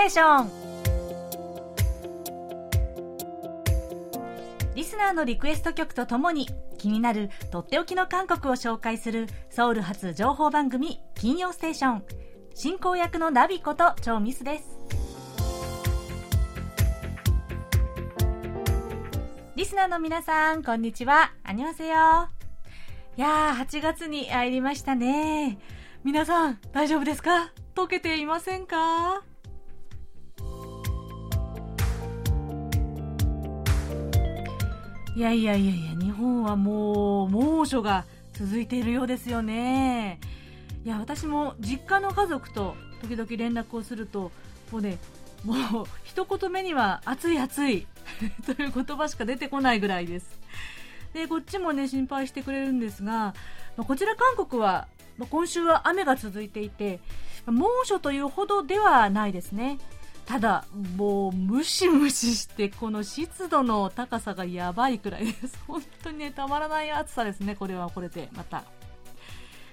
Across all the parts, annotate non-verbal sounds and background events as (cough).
テーションリスナーのリクエスト曲とともに気になるとっておきの韓国を紹介するソウル発情報番組金曜ステーション。進行役のナビことチョウミスです。リスナーの皆さんこんにちは。アニョセヨいやー8月に入りましたね。皆さん大丈夫ですか？溶けていませんか？いやいやいやいや、日本はもう猛暑が続いているようですよね。いや、私も実家の家族と時々連絡をすると、もうね、もう一言目には暑い暑い (laughs) という言葉しか出てこないぐらいです。で、こっちもね、心配してくれるんですが、こちら韓国は今週は雨が続いていて、猛暑というほどではないですね。ただ、もうムシムシしてこの湿度の高さがやばいくらいです。本当にね、たまらない暑さですね、これはこれで、また。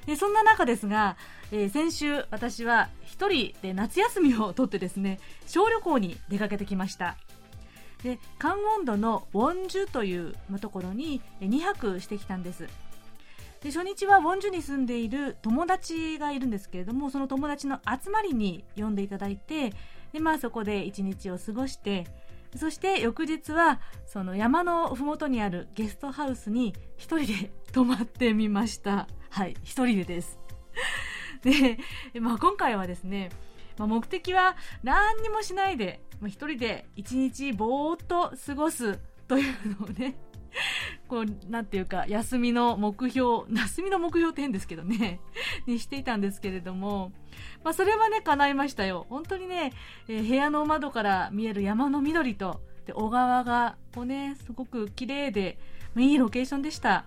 でそんな中ですが、えー、先週私は1人で夏休みを取ってですね、小旅行に出かけてきました。で、カンウォンドのウォンジュというところに2泊してきたんです。で初日はウォンジュに住んでいる友達がいるんですけれどもその友達の集まりに呼んでいただいてで、まあ、そこで一日を過ごしてそして翌日はその山の麓にあるゲストハウスに一人で泊まってみました。はい一人でです。(laughs) で、まあ、今回はですね、まあ、目的は何にもしないで、まあ、一人で一日ぼーっと過ごすというのをね (laughs) こう、なんていうか、休みの目標、休みの目標って変ですけどね、(laughs) にしていたんですけれども、まあ、それはね、叶いましたよ。本当にね、えー、部屋の窓から見える山の緑と、で、小川が、こうね、すごく綺麗で、いいロケーションでした。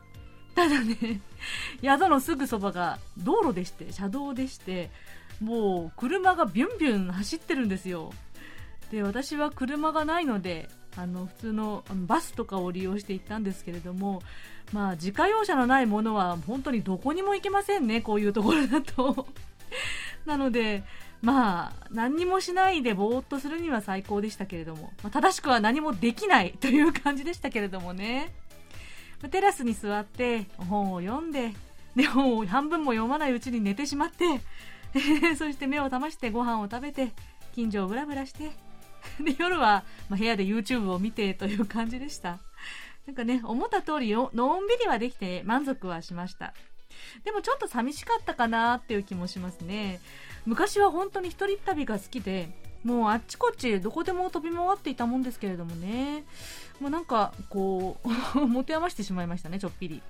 ただね、(laughs) 宿のすぐそばが道路でして、車道でして、もう車がビュンビュン走ってるんですよ。で、私は車がないので、あの普通のバスとかを利用して行ったんですけれども、まあ、自家用車のないものは本当にどこにも行けませんね、こういうところだと。(laughs) なので、まあ、何もしないでぼーっとするには最高でしたけれども、まあ、正しくは何もできない (laughs) という感じでしたけれどもね。テラスに座って本を読んで、で本を半分も読まないうちに寝てしまって、(laughs) そして目を覚ましてご飯を食べて、近所をブラブラして、(laughs) で、夜は、ま部屋で YouTube を見てという感じでした。なんかね、思った通りのんびりはできて満足はしました。でもちょっと寂しかったかなっていう気もしますね。昔は本当に一人旅が好きで、もうあっちこっちどこでも飛び回っていたもんですけれどもね。もうなんか、こう (laughs) 持て余してしまいましたね、ちょっぴり。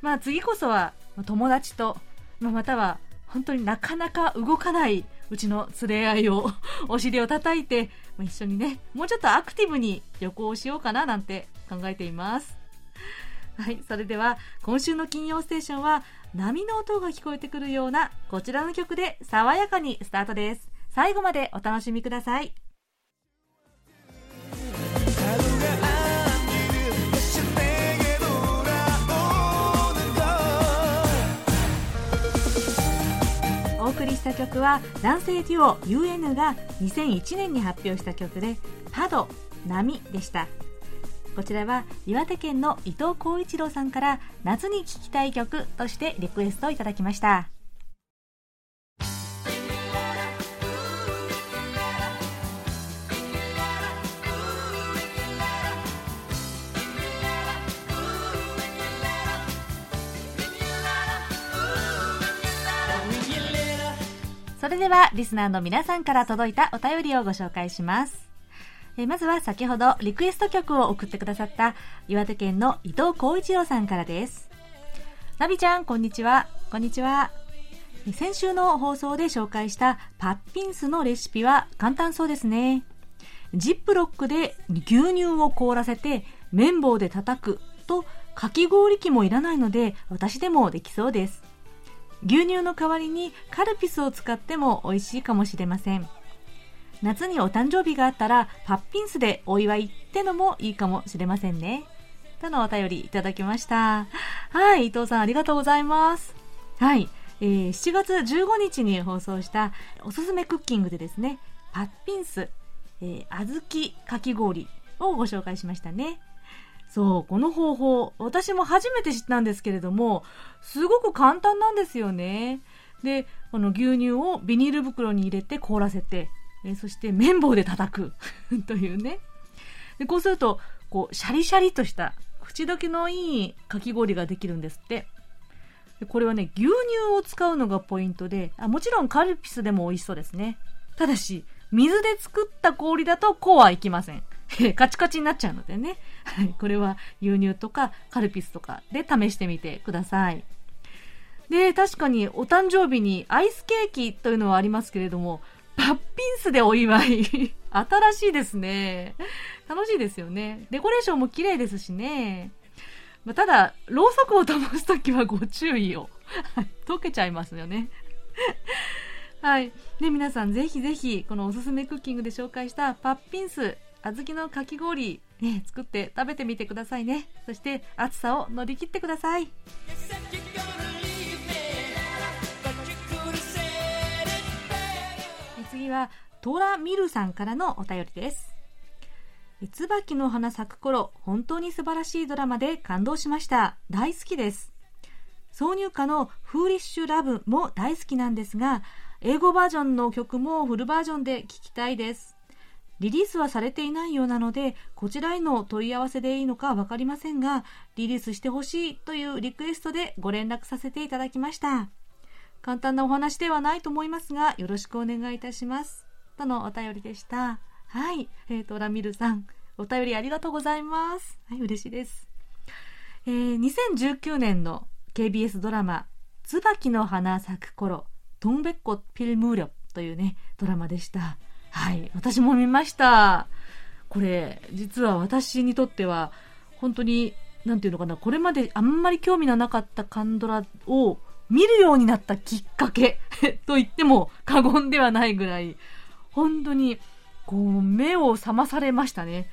まあ次こそは、友達と、まあ、または本当になかなか動かないうちの連れ合いをお尻を叩いて、一緒にね、もうちょっとアクティブに旅行をしようかななんて考えています。はい、それでは今週の金曜ステーションは波の音が聞こえてくるようなこちらの曲で爽やかにスタートです。最後までお楽しみください。お送りした曲は男性デュオ UN が2001年に発表した曲で「パド波」でした。こちらは岩手県の伊藤浩一郎さんから夏に聴きたい曲としてリクエストいただきました。それではリスナーの皆さんから届いたお便りをご紹介します。えまずは先ほどリクエスト曲を送ってくださった岩手県の伊藤光一郎さんからです。ナビちゃん、こんにちは。こんにちは。先週の放送で紹介したパッピンスのレシピは簡単そうですね。ジップロックで牛乳を凍らせて綿棒で叩くとかき氷機もいらないので私でもできそうです。牛乳の代わりにカルピスを使っても美味しいかもしれません。夏にお誕生日があったらパッピンスでお祝いってのもいいかもしれませんね。とのお便りいただきました。はい、伊藤さんありがとうございます。はい、えー、7月15日に放送したおすすめクッキングでですね、パッピンス、えー、小豆かき氷をご紹介しましたね。そう、この方法、私も初めて知ったんですけれども、すごく簡単なんですよね。で、この牛乳をビニール袋に入れて凍らせて、えそして綿棒で叩く (laughs) というね。でこうすると、こう、シャリシャリとした口どけのいいかき氷ができるんですって。でこれはね、牛乳を使うのがポイントであ、もちろんカルピスでも美味しそうですね。ただし、水で作った氷だとこうはいきません。(laughs) カチカチになっちゃうのでね。はい。これは牛乳とかカルピスとかで試してみてください。で、確かにお誕生日にアイスケーキというのはありますけれども、パッピンスでお祝い。(laughs) 新しいですね。楽しいですよね。デコレーションも綺麗ですしね。まあ、ただ、ろうそくを灯すときはご注意を。溶けちゃいますよね。はい。で、皆さんぜひぜひ、このおすすめクッキングで紹介したパッピンス、小豆のかき氷、ね、作って食べてみてくださいね。そして、暑さを乗り切ってください。次は、トラミルさんからのお便りです。椿の花咲く頃、本当に素晴らしいドラマで感動しました。大好きです。挿入歌のフーリッシュラブも大好きなんですが、英語バージョンの曲もフルバージョンで聴きたいです。リリースはされていないようなので、こちらへの問い合わせでいいのかわかりませんが、リリースしてほしいというリクエストでご連絡させていただきました。簡単なお話ではないと思いますが、よろしくお願いいたします。とのお便りでした。はい。えっ、ー、と、ラミルさん、お便りありがとうございます。はい、嬉しいです。えー、2019年の KBS ドラマ、椿の花咲く頃、トンベッコピルムーリョというね、ドラマでした。はい、私も見ました。これ、実は私にとっては、本当に、なんていうのかな、これまであんまり興味のなかったカンドラを見るようになったきっかけ (laughs) と言っても過言ではないぐらい、本当に、こう、目を覚まされましたね。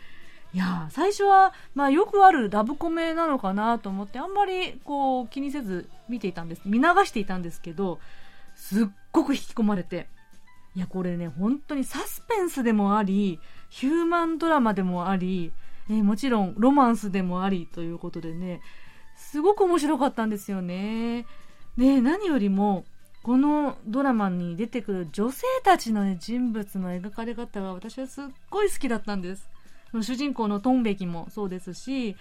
いや最初は、まあ、よくあるラブコメなのかなと思ってあんまりこう気にせず見ていたんです見流していたんですけどすっごく引き込まれていやこれね本当にサスペンスでもありヒューマンドラマでもあり、えー、もちろんロマンスでもありということでねすごく面白かったんですよね。で何よりもこのドラマに出てくる女性たちの、ね、人物の描かれ方が私はすっごい好きだったんです。主人公のトンベキもそうですし、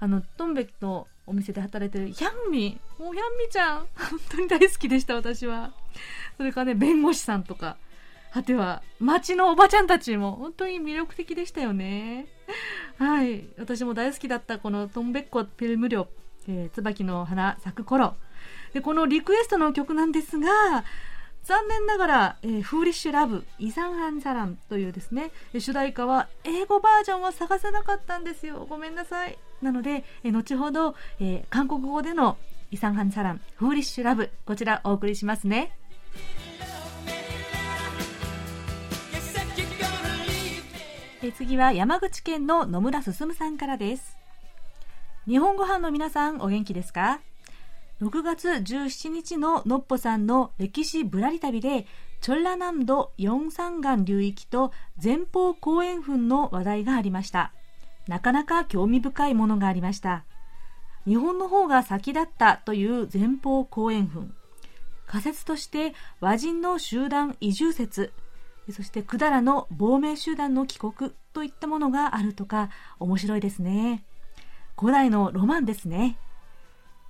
あの、トンベキのお店で働いてるヒャンミ。もうヒャンミちゃん。本当に大好きでした、私は。それからね、弁護士さんとか。果ては、街のおばちゃんたちも本当に魅力的でしたよね。はい。私も大好きだったこのトンベッコピルムリョ、えー、椿の花咲く頃。で、このリクエストの曲なんですが、残念ながら、えー、フーリッシュラブ、イサンハンサランというですね、主題歌は英語バージョンは探せなかったんですよ。ごめんなさい。なので、えー、後ほど、えー、韓国語でのイサンハンサラン、フーリッシュラブ、こちらお送りしますね。え次は山口県の野村進さんからです。日本ご飯の皆さんお元気ですか？6月17日ののっぽさんの歴史ぶらり旅で、チョンラ南道四山岩流域と前方後円墳の話題がありました。なかなか興味深いものがありました。日本の方が先だったという前方後円墳。仮説として和人の集団移住説、そして百済の亡命集団の帰国といったものがあるとか面白いですね。古代のロマンですね。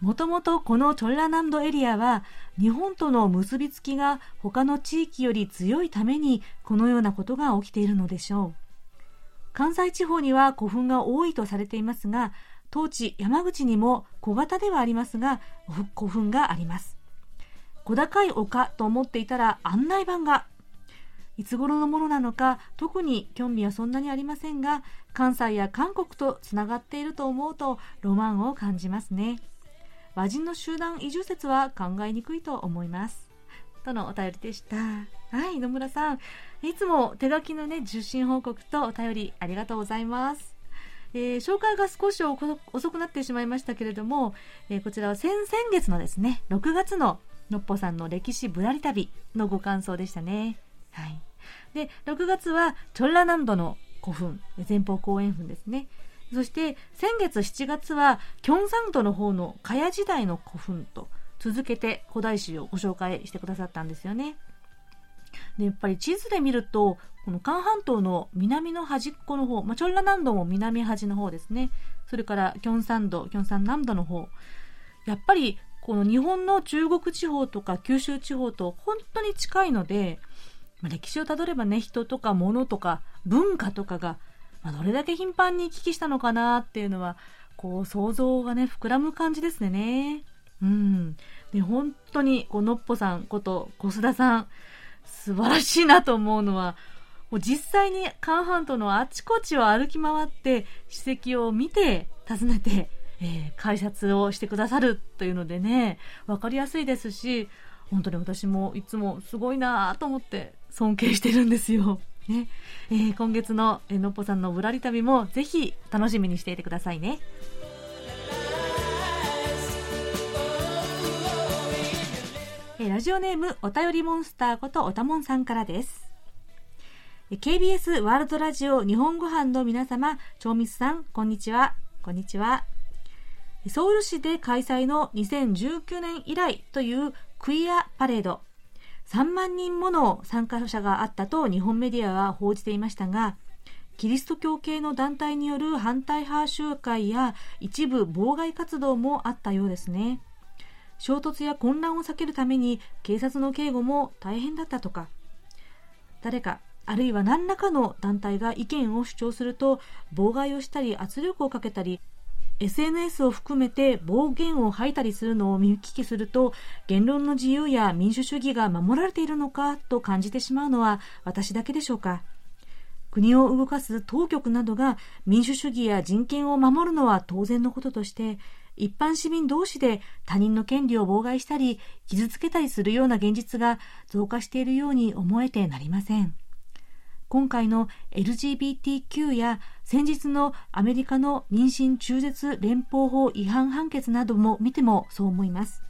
もともとこのチョンラ南道エリアは日本との結びつきが他の地域より強いためにこのようなことが起きているのでしょう。関西地方には古墳が多いとされていますが、当地山口にも小型ではありますが古墳があります。小高い丘と思っていたら案内板がいつ頃のものなのか特に興味はそんなにありませんが関西や韓国とつながっていると思うとロマンを感じますね。和人の集団移住説は考えにくいと思います。とのお便りでした。はい、野村さん。いつも手書きのね、受信報告とお便りありがとうございます。えー、紹介が少し遅くなってしまいましたけれども、えー、こちらは先々月のですね、6月ののっぽさんの歴史ぶらり旅のご感想でしたね。はい。で、6月はチョンラ南道の古墳、前方後円墳ですね。そして先月7月はキョンサンドの方の茅時代の古墳と続けて古代史をご紹介してくださったんですよね。でやっぱり地図で見るとこの韓半島の南の端っこの方、まあ、チョンラ南道も南端の方ですねそれからキョンサン道キョンサン南道の方やっぱりこの日本の中国地方とか九州地方と本当に近いので、ま、歴史をたどればね人とか物とか文化とかが、まあ、どれだけ頻繁に行き来したのかなっていうのはこう想像がね膨らむ感じですね。うん、で本当にこうのっぽさんこと小須田さん素晴らしいなと思うのはもう実際にカンハントのあちこちを歩き回って史跡を見て訪ねて、えー、解説をしてくださるというのでね分かりやすいですし本当に私もいつもすごいなと思って尊敬してるんですよ。ねえー、今月ののっぽさんのぶらり旅もぜひ楽しみにしていてくださいね。えラジオネームお便りモンスターことおたもんさんからです。KBS ワールドラジオ日本語版の皆様、超密さん、こんにちは。こんにちは。ソウル市で開催の2019年以来というクイアパレード。3万人もの参加者があったと日本メディアは報じていましたが、キリスト教系の団体による反対派集会や一部妨害活動もあったようですね。衝突や混乱を避けるために警察の警護も大変だったとか誰かあるいは何らかの団体が意見を主張すると妨害をしたり圧力をかけたり SNS を含めて暴言を吐いたりするのを見聞きすると言論の自由や民主主義が守られているのかと感じてしまうのは私だけでしょうか。国を動かす当局などが民主主義や人権を守るのは当然のこととして一般市民同士で他人の権利を妨害したり傷つけたりするような現実が増加しているように思えてなりません。今回の LGBTQ や先日のアメリカの妊娠中絶連邦法違反判決なども見てもそう思います。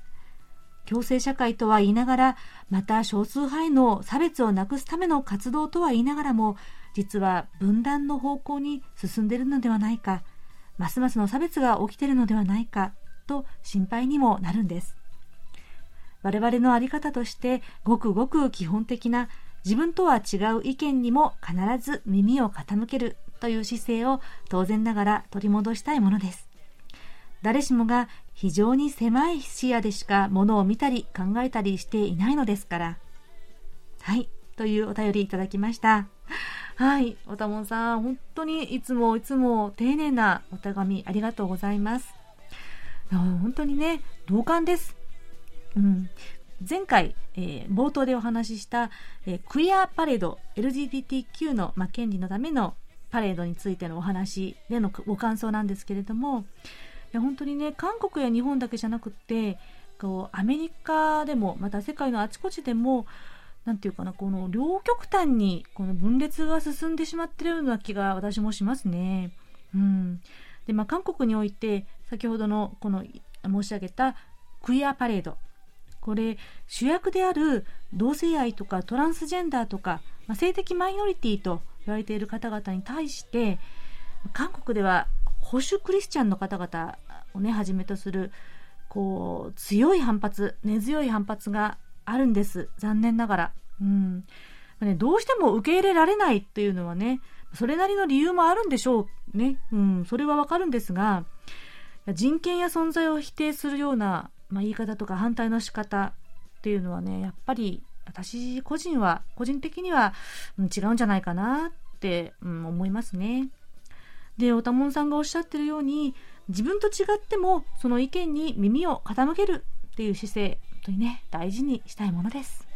共生社会とは言いながらまた少数派への差別をなくすための活動とは言いながらも実は分断の方向に進んでいるのではないか。ますますの差別が起きているのではないかと心配にもなるんです。我々の在り方としてごくごく基本的な自分とは違う意見にも必ず耳を傾ける。という姿勢を当然ながら取り戻したいものです。誰しもが非常に狭い視野でしかものを見たり考えたりしていないのですから。はい。というお便りいただきました。はい、おたもんさん、本当にいつもいつも丁寧なお手紙ありがとうございます。本当にね、同感です。うん、前回、えー、冒頭でお話しした、えー、クイアパレード LGBTQ の、まあ、権利のためのパレードについてのお話でのご感想なんですけれどもいや本当にね韓国や日本だけじゃなくってこうアメリカでもまた世界のあちこちでもんていうかな、この両極端にこの分裂が進んでしまってるような気が私もしますね。うん。で、まあ、韓国において、先ほどのこの申し上げたクイアパレード。これ、主役である同性愛とかトランスジェンダーとか、まあ、性的マイノリティと言われている方々に対して、韓国では保守クリスチャンの方々をね、はじめとする、こう、強い反発、根強い反発があるんです。残念ながら。うん。ね、どうしても受け入れられないっていうのはね、それなりの理由もあるんでしょうね。うん、それはわかるんですが、人権や存在を否定するような、まあ、言い方とか反対の仕方っていうのはね、やっぱり私個人は、個人的には、うん、違うんじゃないかなって、うん、思いますね。で、おたもんさんがおっしゃってるように、自分と違ってもその意見に耳を傾けるっていう姿勢、本当にね、大事にしたいものです。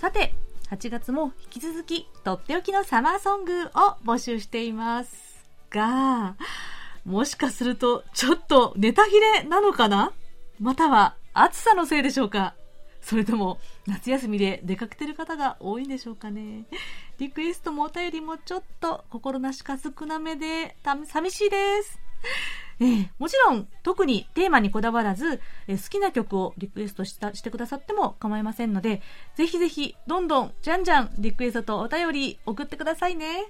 さて、8月も引き続きとっておきのサマーソングを募集していますが、もしかするとちょっとネタ切れなのかな？または暑さのせいでしょうか？それとも夏休みで出かけてる方が多いんでしょうかね？リクエストもお便りもちょっと心なしか少なめで寂しいです。えー、もちろん、特にテーマにこだわらず、えー、好きな曲をリクエストしたしてくださっても構いませんので、ぜひぜひ、どんどん、じゃんじゃん、リクエストとお便り送ってくださいね。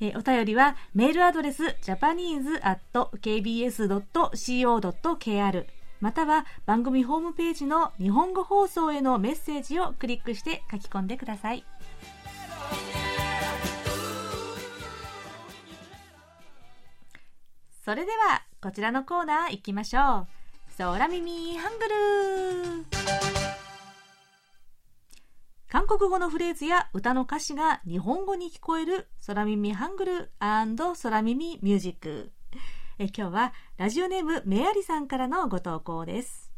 えー、お便りは、メールアドレス、japanese.kbs.co.kr または番組ホームページの日本語放送へのメッセージをクリックして書き込んでください。それではこちらのコーナー行きましょう。空耳ハングル韓国語のフレーズや歌の歌詞が日本語に聞こえる空耳ハングル空耳ミュージック。え今日はラジオネームメアリさんからのご投稿です。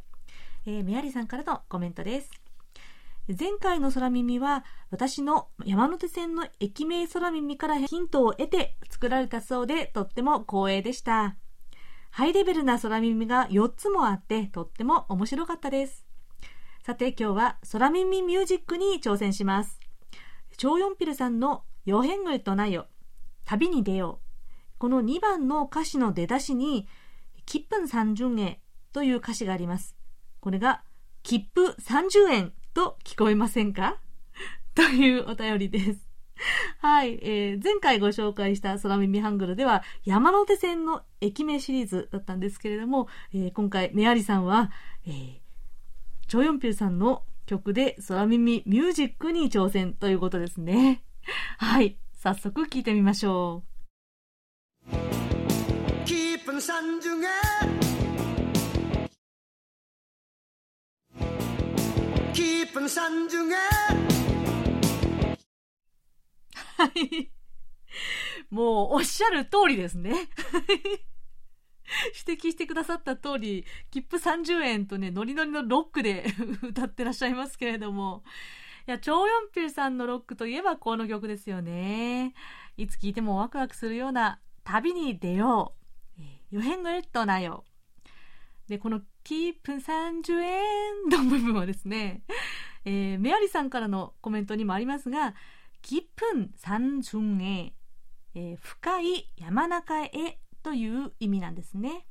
えー、メアリさんからのコメントです。前回の空耳は私の山手線の駅名空耳からヒントを得て作られたそうでとっても光栄でした。ハイレベルな空耳が4つもあってとっても面白かったです。さて今日は空耳ミュージックに挑戦します。チョーヨンピルさんのヨヘングとなよ、旅に出よう。この2番の歌詞の出だしに、切符30円という歌詞があります。これが、切符30円と聞こえませんか？(laughs) というお便りです。はい、えー、前回ご紹介した空耳ハングルでは山手線の駅名シリーズだったんですけれども、えー、今回メアリさんは、えー、チョヨンピュさんの曲で空耳ミュージックに挑戦ということですね。(laughs) はい。早速聞いてみましょう。はい。(laughs) もうおっしゃる通りですね。(laughs) 指摘してくださった通り、切符30円とね、ノリノリのロックで (laughs) 歌ってらっしゃいますけれども、いや、超四平さんのロックといえばこの曲ですよね。いつ聴いてもワクワクするような旅に出よう。予変のエットなよ。で、このキープ30円の部分はですね、えー、メアリさんからのコメントにもありますが、キープ30円、えー、深い山中へという意味なんですね。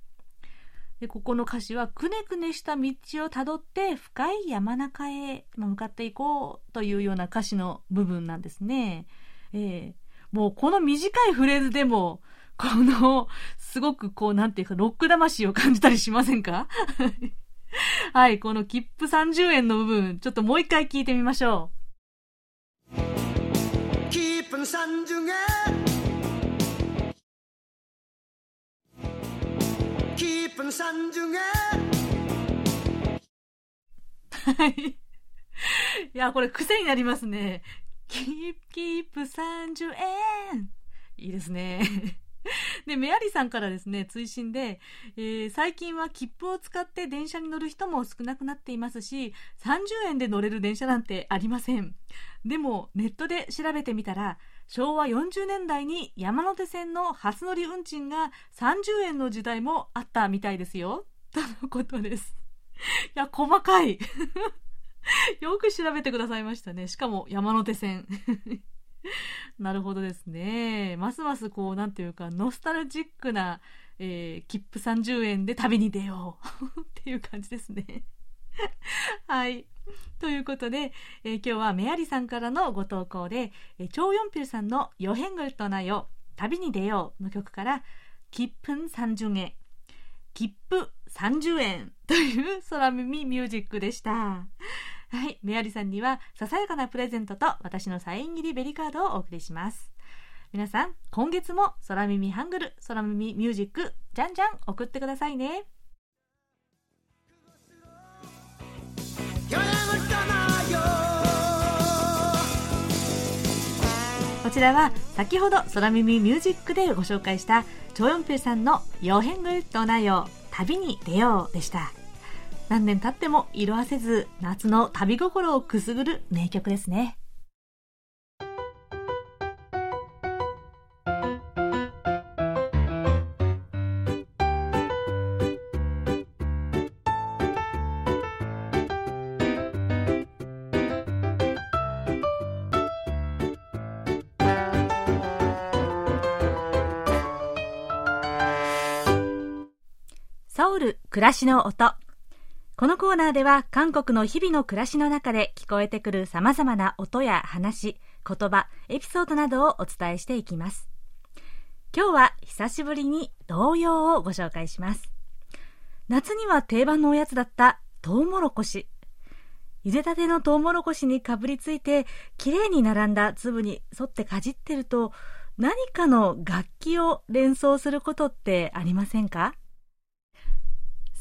でここの歌詞はくねくねした道をたどって深い山中へ向かっていこうというような歌詞の部分なんですね。えー、もうこの短いフレーズでもこのすごくこうなんていうかロック魂を感じたりしませんか？(laughs) はい、この切符30円の部分ちょっともう一回聞いてみましょう。切符30円はい。(laughs) いや、これ癖になりますね。キープ、キープ30円。いいですね。(laughs) で、メアリさんからですね、追伸で、えー、最近は切符を使って電車に乗る人も少なくなっていますし、30円で乗れる電車なんてありません。でも、ネットで調べてみたら、昭和40年代に山手線の初乗り運賃が30円の時代もあったみたいですよ。(laughs) とのことです。いや、細かい。(laughs) よく調べてくださいましたね。しかも山手線。(laughs) なるほどですね。ますますこう、なんていうか、ノスタルジックな、えー、切符30円で旅に出ようっていう感じですね。(laughs) はい。ということで、えー、今日はメアリさんからのご投稿で、えー、チョーヨンピルさんのヨヘングルとなよ、旅に出ようの曲から、切符30円、切符30円という空耳ミュージックでした。はい。メアリさんには、ささやかなプレゼントと私のサイン入りベリカードをお送りします。皆さん、今月も空耳ハングル、空耳ミュージック、じゃんじゃん送ってくださいね。ちらは先ほど空耳ミュージックでご紹介したチョヨンピルさんの「ヨヘングと内容旅に出よう」でした。何年経っても色あせず夏の旅心をくすぐる名曲ですね。暮らしの音。このコーナーでは韓国の日々の暮らしの中で聞こえてくる様々な音や話言葉エピソードなどをお伝えしていきます。今日は久しぶりに童謡をご紹介します。夏には定番のおやつだったトウモロコシ。茹でたてのトウモロコシにかぶりついてきれいに並んだ粒に沿ってかじってると何かの楽器を連想することってありませんか？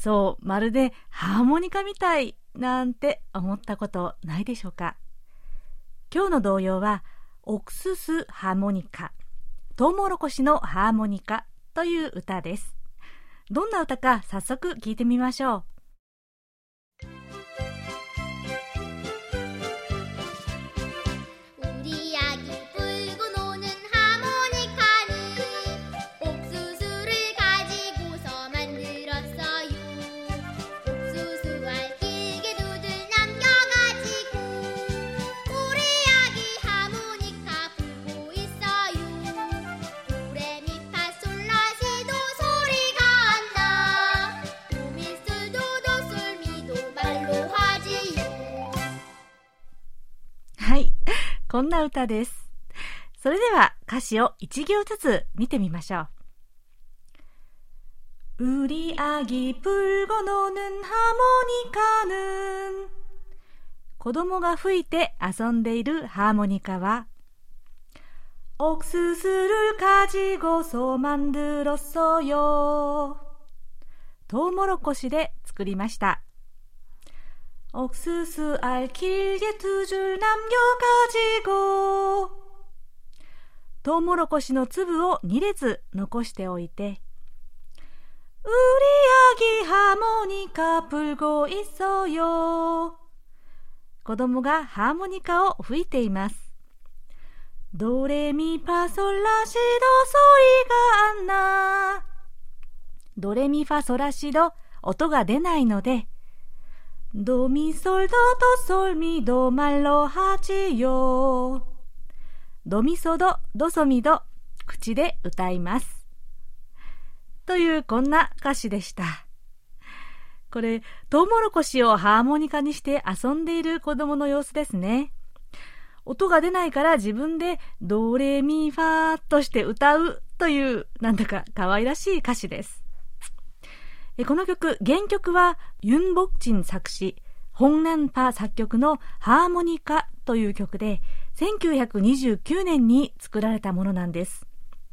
そう、まるでハーモニカみたいなんて思ったことないでしょうか今日の童謡は、オクススハーモニカ、トウモロコシのハーモニカという歌です。どんな歌か早速聞いてみましょう。こんな歌です。それでは歌詞を一行ずつ見てみましょう。우리아기불고노는하모니카는子供が吹いて遊んでいるハーモニカは옥수수를가지고서만들었어요トウモロコシで作りました。 옥수수 알 길게 두 줄 남겨가지고 トウモロコシの粒を2列残しておいて 우리 아기 하모니카 불고 있어요 子供がハーモニカを吹いていますドレミファソラシド 소리가 안 나. ドレミファソラシド音が出ないので ドミソルドドソミドマロハチヨドミソドドソミド口で歌います。というこんな歌詞でした。これ、トウモロコシをハーモニカにして遊んでいる子供の様子ですね。音が出ないから自分でドレミファーとして歌うというなんだか可愛らしい歌詞です。この曲、原曲はユン・ボクチン作詞、ホンナンパ作曲のハーモニカという曲で、1929年に作られたものなんです。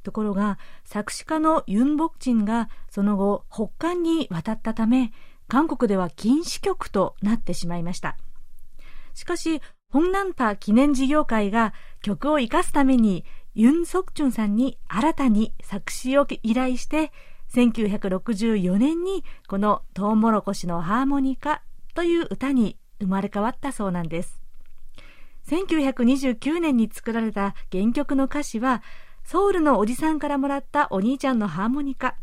ところが、作詞家のユン・ボクチンがその後、北韓に渡ったため、韓国では禁止曲となってしまいました。しかし、ホンナンパ記念事業会が曲を生かすために、ユン・ソクチュンさんに新たに作詞を依頼して、1964年にこのトウモロコシのハーモニカという歌に生まれ変わったそうなんです。1929年に作られた原曲の歌詞は、ソウルのおじさんからもらったお兄ちゃんのハーモニカ。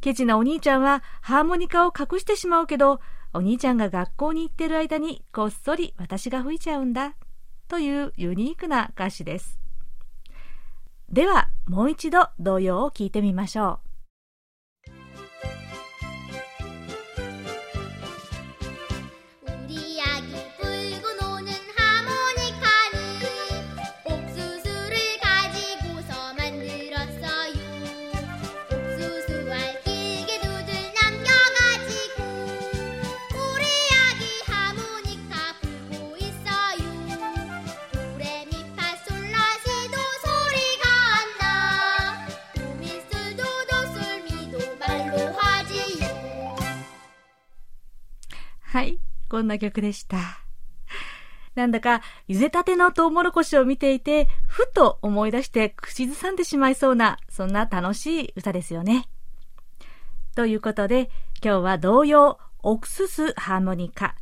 ケチなお兄ちゃんはハーモニカを隠してしまうけど、お兄ちゃんが学校に行ってる間にこっそり私が吹いちゃうんだ。というユニークな歌詞です。では、もう一度童謡を聞いてみましょう。はい、こんな曲でした。なんだか、茹でたてのトウモロコシを見ていて、ふと思い出して口ずさんでしまいそうな、そんな楽しい歌ですよね。ということで、今日は童謡、オクススハーモニカ、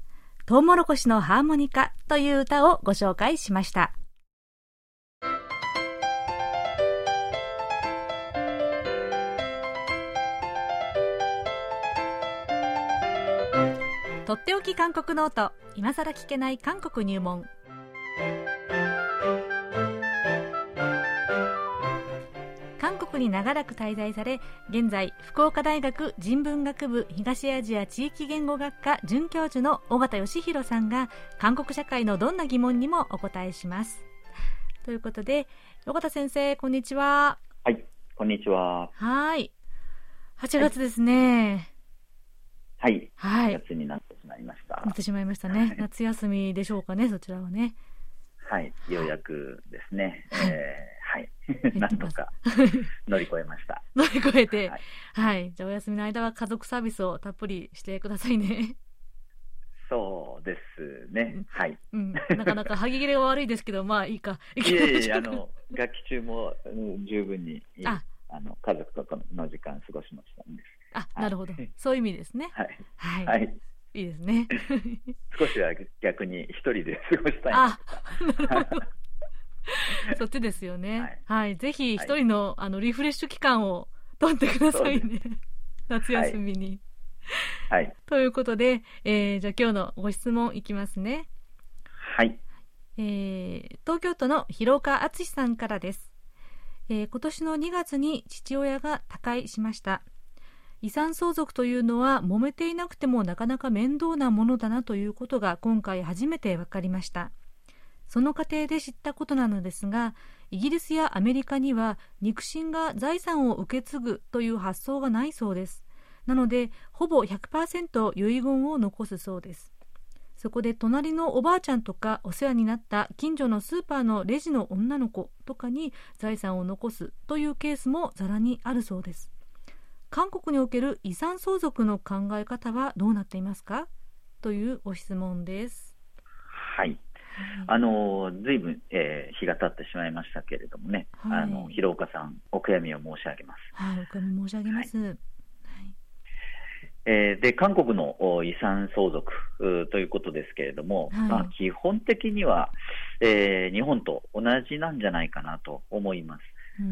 トウモロコシのハーモニカという歌をご紹介しました。とっておき韓国ノート。今さら聞けない韓国入門。韓国に長らく滞在され現在福岡大学人文学部東アジア地域言語学科准教授の尾形義弘さんが韓国社会のどんな疑問にもお答えします。ということで尾形先生こんにちは。はいこんにちは。はい。8月ですね、はい、はい、8月になってしまいましたなってしまいましたね、夏休みでしょうかねそちらはねはい、ようやくですね、はい、えー、はい、なんとか (laughs) 乗り越えました。乗り越えて、はい、はい、じゃあお休みの間は家族サービスをたっぷりしてくださいね。そうですね。はい。うん、なかなか歯切れが悪いですけど、まあいいか。いえいえ、あの、楽器中も、うん、十分に、ああの、家族との時間過ごしましたんです。あ、なるほど。そういう意味ですね。はい。はい。はいいいですね。(laughs) 少しは逆に一人で過ごしたいなそっちですよね。はい、はい、ぜひ一人の、はい、あのリフレッシュ期間を取ってくださいね。(laughs) 夏休みに。はい。ということで、えー、じゃあ今日のご質問いきますね。はい。えー、東京都の広岡敦さんからです。えー、今年の2月に父親が他界しました。遺産相続というのは揉めていなくてもなかなか面倒なものだなということが今回初めて分かりました。その過程で知ったことなのですがイギリスやアメリカには肉親が財産を受け継ぐという発想がないそうです。なのでほぼ100%遺言を残すそうです。そこで隣のおばあちゃんとかお世話になった近所のスーパーのレジの女の子とかに財産を残すというケースもざらにあるそうです。韓国における遺産相続の考え方はどうなっていますか？というご質問です。はい。あのずいぶん、えー、日が経ってしまいましたけれどもね、はい、あの広岡さん、お悔やみを申し上げます。はい、お悔やみ申し上げます。はいえー、で韓国の遺産相続ということですけれども、はい、まあ、基本的には、えー、日本と同じなんじゃないかなと思います。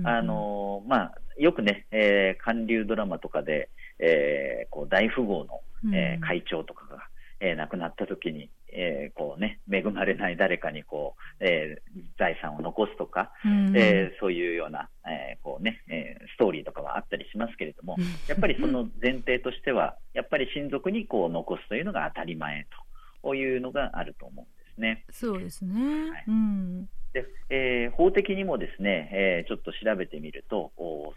あのまあ、よくね、えー、韓流ドラマとかで、えー、こう大富豪の、えー、会長とかが、えー、亡くなった時に、えーこうね、恵まれない誰かにこう、えー、財産を残すとか、うん、えー、そういうような、えーこうねえー、ストーリーとかはあったりしますけれども、やっぱりその前提としては、やっぱり親族にこう残すというのが当たり前というのがあると思うんですね。そうですね、はい、うんでえー、法的にもですね、えー、ちょっと調べてみると、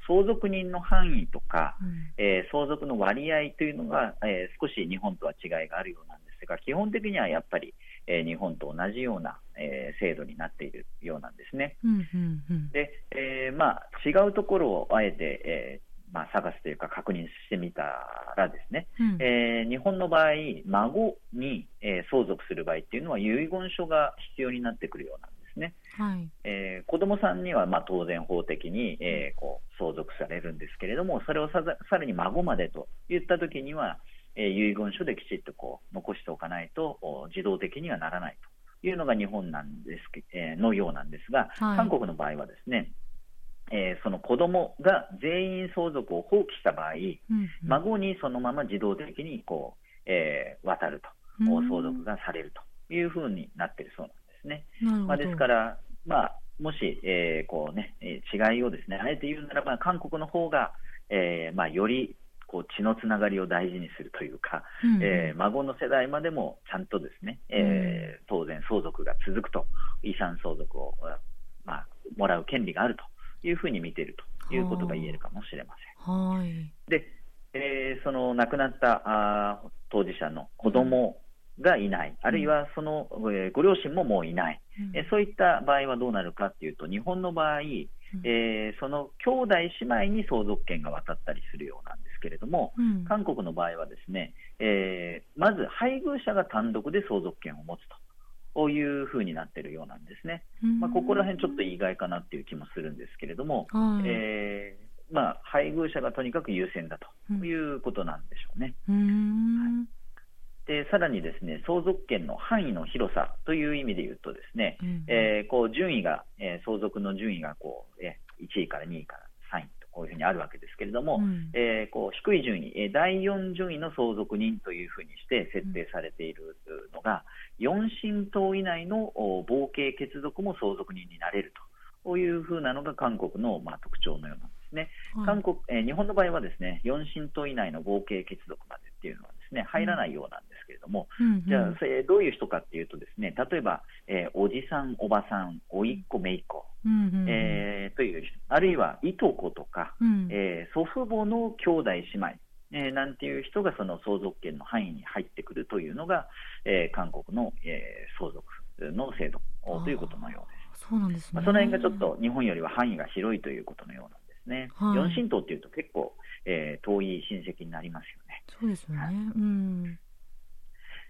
相続人の範囲とか、うん、えー、相続の割合というのが、え少し日本とは違いがあるようなんですが、基本的にはやっぱり、え日本と同じような、え制度になっているようなんですね。うんうんうん、で、えまあ、違うところをあえて、えまあ、探すというか確認してみたらですね、うん、えー、日本の場合、孫に、えー、相続する場合っていうのは遺言書が必要になってくるようなんですね。はい。えー、子どもさんにはまあ当然法的に、えー、こう相続されるんですけれどもそれをささらに孫までといったときには、えー、遺言書できちっとこう残しておかないと自動的にはならないというのが日本なんです、えー、のようなんですが、はい、韓国の場合はですねえー、その子供が全員相続を放棄した場合、うんうん、孫にそのまま自動的にこう、えー、渡ると、相続がされるというふうになっているそうなんですね。まあ、ですから、まあ、もし、えーこうね、違いをですねあえて言うならば、韓国の方が、えーまあ、よりこう血のつながりを大事にするというか、うん、えー、孫の世代までもちゃんとですね、えー、当然相続が続くと、遺産相続を、まあ、もらう権利があるというふうに見ているということが言えるかもしれません。はい、で、えー、その亡くなったあ当事者の子供がいない、あるいはその、えー、ご両親ももういない、うん、えそういった場合はどうなるかというと、日本の場合、えー、その兄弟姉妹に相続権が渡ったりするようなんですけれども、うん、韓国の場合はですね、えー、まず配偶者が単独で相続権を持つと。こういうふうになっているようなんですね。まあ、ここら辺ちょっと意外かなっていう気もするんですけれども、はい、えー、まあ、配偶者がとにかく優先だということなんでしょうね。はいでさらにですね相続権の範囲の広さという意味で言うとですね、うん、えー、こう順位が、えー、相続の順位がこう、えー、1位から2位から3位とこういうふうにあるわけですけれども、うん、えー、こう低い順位、えー、第4順位の相続人というふうにして設定されているのが、4親等以内の合計血族も相続人になれるというふうなのが韓国の、まあ、特徴のようなんですですね、韓国えー、日本の場合はですね4親等以内の合計血族までっていうのはですね入らないようなんですけれども、うん、じゃあそれどういう人かっていうとですね例えば、えー、おじさん、おばさん、おいっ子、めいっ子、うんうん、えー、というあるいはいとことか、うん、えー、祖父母の兄弟姉妹えー、なんていう人がその相続権の範囲に入ってくるというのが、えー、韓国の、えー、相続の制度ということのようです。そうなんですね、まあ、その辺がちょっと日本よりは範囲が広いということのようなんですね。はい、四神道っていうと結構、えー、遠い親戚になりますよね。そうですよね。はい、うん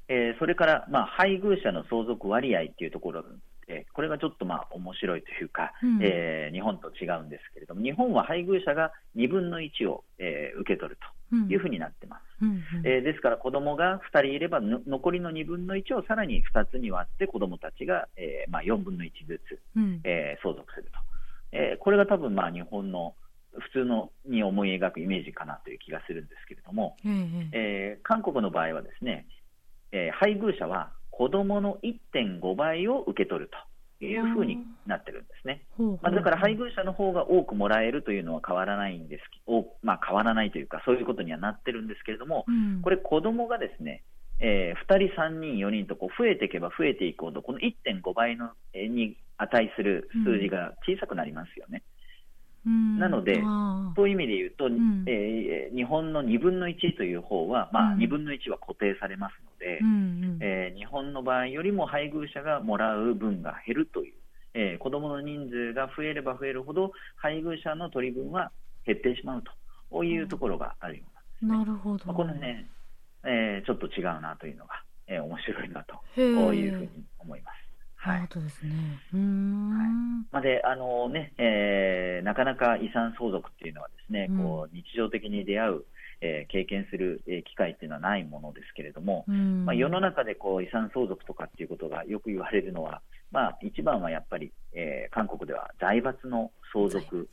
えー、それから、まあ、配偶者の相続割合っていうところで、これがちょっとまあ面白いというか、うん、えー、日本と違うんですけれども、日本は配偶者が2分の1を、えー、受け取るというふうになってます。うんうん。えー、ですから子供が2人いれば、残りの2分の1をさらに2つに割って子供たちが、えーまあ、4分の1ずつ、うん、えー、相続すると。えー、これが多分まあ日本の普通のに思い描くイメージかなという気がするんですけれども、えー、韓国の場合はですね、えー、配偶者は子どもの1.5倍を受け取るというふうになってるんですね。まあ、だから配偶者の方が多くもらえるというのは変わらないんですお、まあ、変わらないというか、そういうことにはなってるんですけれども、うん、これ、子どもがですね、えー、2人、3人、4人とこう増えていけば増えていくほど、この1.5倍の、えー、に値する数字が小さくなりますよね。うんなので、そういう意味で言うと、うん、えー、日本の2分の1という方は、まあ、2分の1は固定されますので、うん、えー、日本の場合よりも配偶者がもらう分が減るという、えー、子どもの人数が増えれば増えるほど、配偶者の取り分は減ってしまうというところがあるようなん。です、ね、なるほど、まあ、このね、えー、ちょっと違うなというのが、えー、面白いなというふうに思います。はい、そうですね。はい、まで、あのね、えー、なかなか遺産相続っていうのはですね、うん、こう日常的に出会う、えー、経験する、えー、機会っていうのはないものですけれども、まあ、世の中でこう遺産相続とかっていうことがよく言われるのは、まあ、一番はやっぱり、えー、韓国では財閥の相続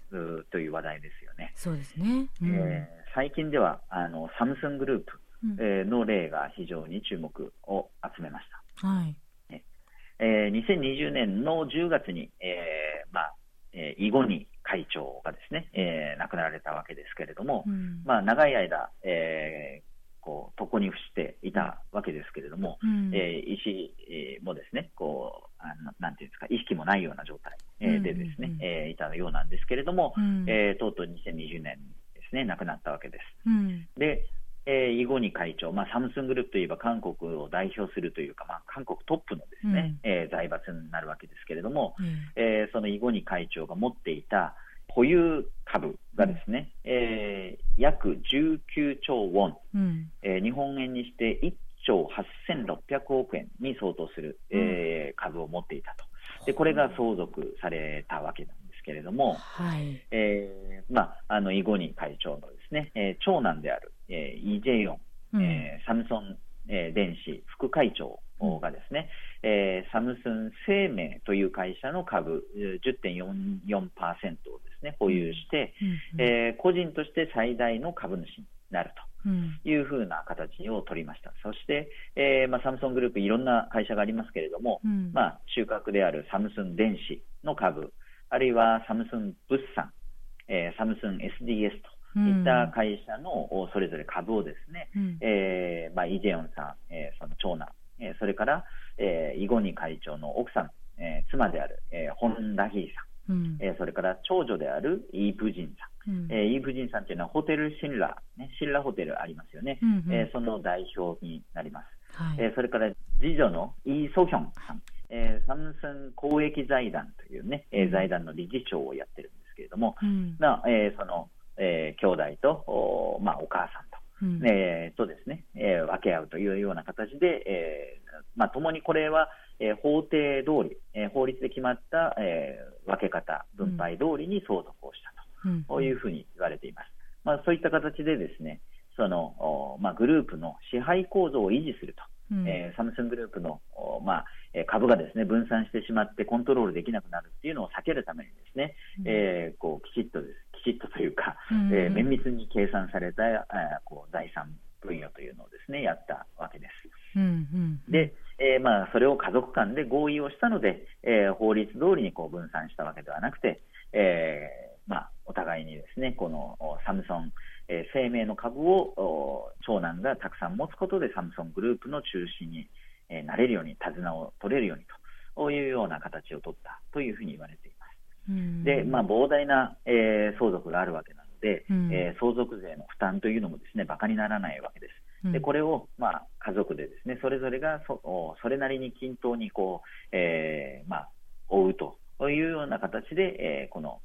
という話題ですよね。そうですね、うん、えー、最近ではあのサムスングループ、えー、の例が非常に注目を集めました。はいえー、2020年の10月に、えーまあえー、イゴニ会長がですね、えー、亡くなられたわけですけれども、うん、まあ、長い間、えー、こう床に伏していたわけですけれども、うん、えー、医師もですねこうあなんていうんですか意識もないような状態、えー、でですね、うん。うん、えー、いたようなんですけれども、うん、えー、とうとう2020年ですね亡くなったわけです。うん、でえー、イゴニ会長、まあ、サムスングループといえば韓国を代表するというか、まあ、韓国トップのですね、うん、えー、財閥になるわけですけれども、うん、えー、そのイゴニ会長が持っていた保有株がですね、うん、えー、約19兆ウォン、うん、えー、日本円にして1兆8600億円に相当する、えー、株を持っていたと。でこれが相続されたわけなんですけれども、はい。えーまあ、あのイゴニ会長のですね、えー、長男である、えー、イ・ジェヨン、うん、えー、サムソン、えー、電子副会長がですね、うん、えー、サムスン生命という会社の株10.44%をですね保有して、うん、えー、個人として最大の株主になるというふうな形を取りました、そして、えーまあ、サムソングループ、いろんな会社がありますけれども、うん、まあ、中核であるサムスン電子の株、あるいはサムスン物産、えー、サムスン SDS といった会社のそれぞれ株をですね、うん、えー、まあ、イ・ジェヨンさん、えー、その長男、えー、それから、えー、イ・ゴニ会長の奥さん、えー、妻である、えー、ホン・ラヒーさん、うん、えー、それから長女であるイ・プジンさん、うん、えー、イ・プジンさんというのはホテルシンラー、ね、シンラホテルありますよね、うんうん、えー、その代表になります。はい、えー、それから次女のイ・ソヒョンさん、えー、サムスン公益財団というね、えー、財団の理事長をやってるんですけれども、うん、まあえー、そのえー、兄弟とお,、まあ、お母さんと。うん、えー、とですね、えー、分け合うというような形で、えーまあ、共にこれは、えー、法定通り、えー、法律で決まった、えー、分け方、分配通りに相続をしたと、うん、いうふうに言われています。まあ、そういった形でですね、そのおまあ、グループの支配構造を維持すると、うん、えー、サムスングループのお、まあ、株がですね分散してしまってコントロールできなくなるっていうのを避けるためにですね、うん、えー、こうきちっとですきちっとというか、うん、えー、綿密に計算された、えー、こう財産分与というのをですねやったわけです。うんうんで、えーまあ、それを家族間で合意をしたので、えー、法律通りにこう分散したわけではなくて、えーまあ、お互いにですね、ね、このサムソン、えー、生命の株を長男がたくさん持つことでサムソングループの中心に、えー、なれるように、手綱を取れるようにというような形を取ったというふうに言われています。で、まあ、膨大な、えー、相続があるわけなので、うん、えー、相続税の負担というのもですね、馬鹿にならないわけです。でこれを、まあ、家族でですねそれぞれがそそれなりに均等にこう、えーまあ、追うというような形で、えー、この、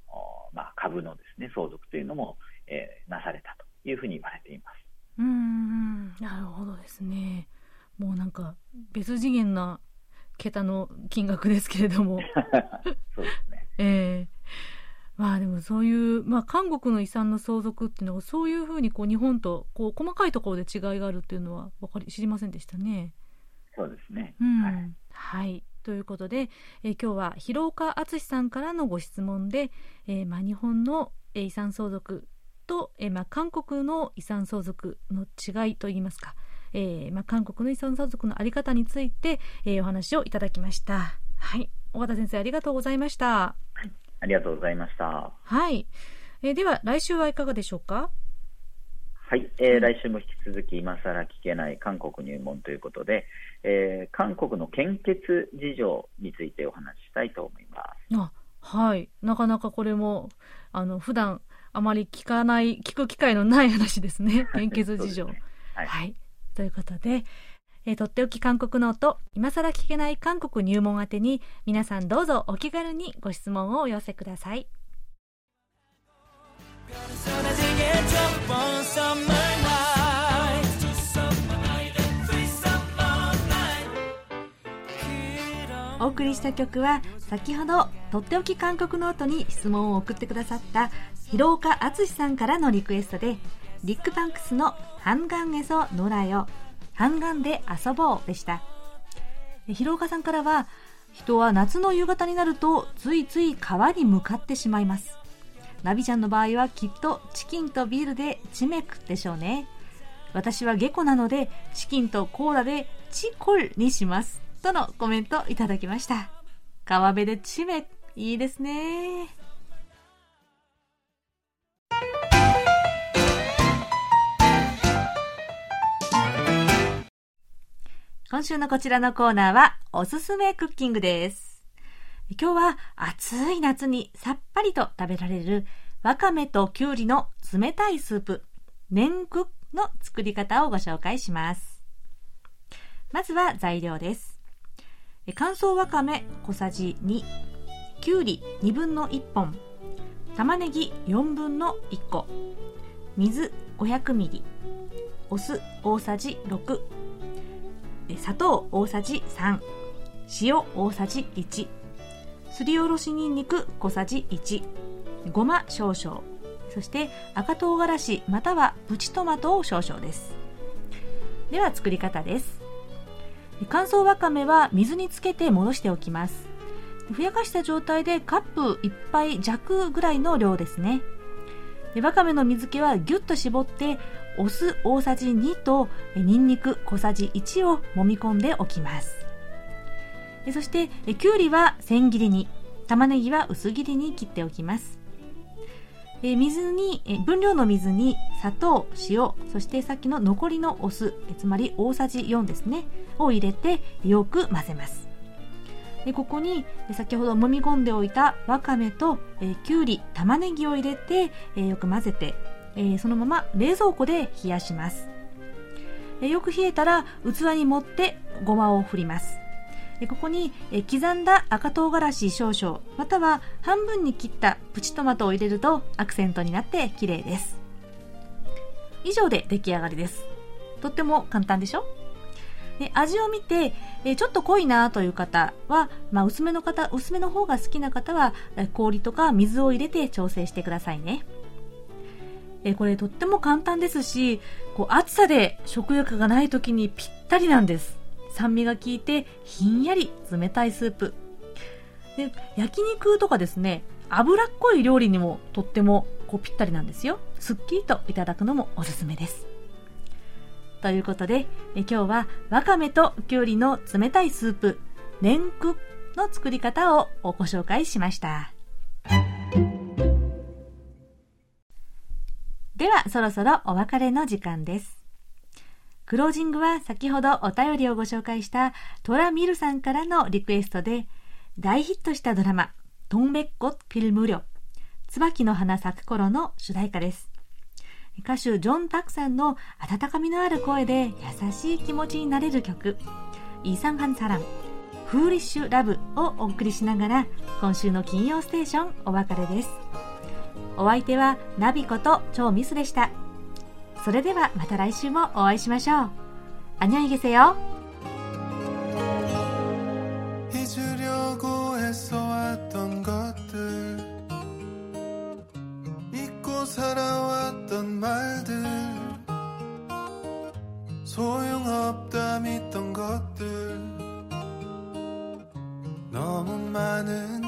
まあ、株のですね相続というのも、えー、なされたというふうに言われています。うんなるほどですね。もうなんか別次元な桁の金額ですけれども。(laughs) そうですね。えーまあでもそういう、まあ韓国の遺産の相続っていうのはそういうふうにこう日本とこう細かいところで違いがあるっていうのはわかり知りませんでしたね。そうですね。うん、はい、はい。ということで、えー、今日は広岡敦さんからのご質問で、えー、まあ日本の遺産相続と、えー、まあ韓国の遺産相続の違いといいますか、えー、まあ韓国の遺産相続のあり方について、えー、お話をいただきました。はい。尾形先生ありがとうございました。はいありがとうございました。はい。えー、では、来週はいかがでしょうか？はい、えー、来週も引き続き今更聞けない韓国入門ということで、えー、韓国の献血事情についてお話ししたいと思います。あはい、なかなかこれもあの普段あまり聞かない聞く機会のない話ですね。(laughs) 献血事情。ね、はい、はい、ということで、えー、とっておき韓国ノート、今更聞けない韓国入門宛てに、皆さんどうぞお気軽にご質問をお寄せください。お送りした曲は先ほどとっておき韓国ノートに質問を送ってくださった広岡敦さんからのリクエストでリックパンクスの「한강에서 놀아요」漢江で遊ぼうでした。広岡さんからは、人は夏の夕方になるとついつい川に向かってしまいます。ナビちゃんの場合はきっとチキンとビールで치맥でしょうね。私は下戸なのでチキンとコーラで치콜にします。とのコメントいただきました。川辺でチメ、いいですね。今週のこちらのコーナーは、おすすめクッキングです。今日は暑い夏にさっぱりと食べられる、わかめときゅうりの冷たいスープ、年クの作り方をご紹介します。まずは材料です。乾燥わかめ小さじ2、きゅうり2分の1本、玉ねぎ4分の1個、水500ミリ、お酢大さじ6、砂糖大さじ3、塩大さじ1、すりおろしにんにく小さじ1、ごま少々、そして赤唐辛子またはプチトマトを少々です。では作り方です。乾燥わかめは水につけて戻しておきます。ふやかした状態でカップ1杯弱ぐらいの量ですね。わかめの水気はぎゅっと絞ってお酢大さじ2とにんにく小さじ1を揉み込んでおきます。そしてきゅうりは千切りに玉ねぎは薄切りに切っておきます。水に分量の水に砂糖塩そしてさっきの残りのお酢つまり大さじ4ですねを入れてよく混ぜます。でここに先ほど揉み込んでおいたわかめとえきゅうり玉ねぎを入れてえよく混ぜてえー、そのまま冷蔵庫で冷やします、え、よく冷えたら器に盛ってごまを振ります。ここに刻んだ赤唐辛子少々または半分に切ったプチトマトを入れるとアクセントになって綺麗です。以上で出来上がりです。とっても簡単でしょ？で味を見て、えちょっと濃いなという方は、まあ、薄めの方薄めの方が好きな方は氷とか水を入れて調整してくださいね。えこれとっても簡単ですし、こう暑さで食欲がない時にぴったりなんです。酸味が効いてひんやり冷たいスープ。で焼肉とかですね、脂っこい料理にもとってもこうぴったりなんですよ。すっきりといただくのもおすすめです。ということで、え今日はわかめときゅうりの冷たいスープ、レンクの作り方をご紹介しました。そろそろお別れの時間です。クロージングは先ほどお便りをご紹介したトラミルさんからのリクエストで、大ヒットしたドラマ、トンベッコ・フィルムリョ、椿の花咲く頃の主題歌です。歌手ジョン・タクさんの温かみのある声で優しい気持ちになれる曲、イーサンハンサラン、フーリッシュ・ラブをお送りしながら、今週の金曜ステーションお別れです。お相手はナビこと超ミスでした。それではまた来週もお会いしましょう。안녕히계세 요。 살아왔던 말들 소용없다 믿던 것들 너무 많은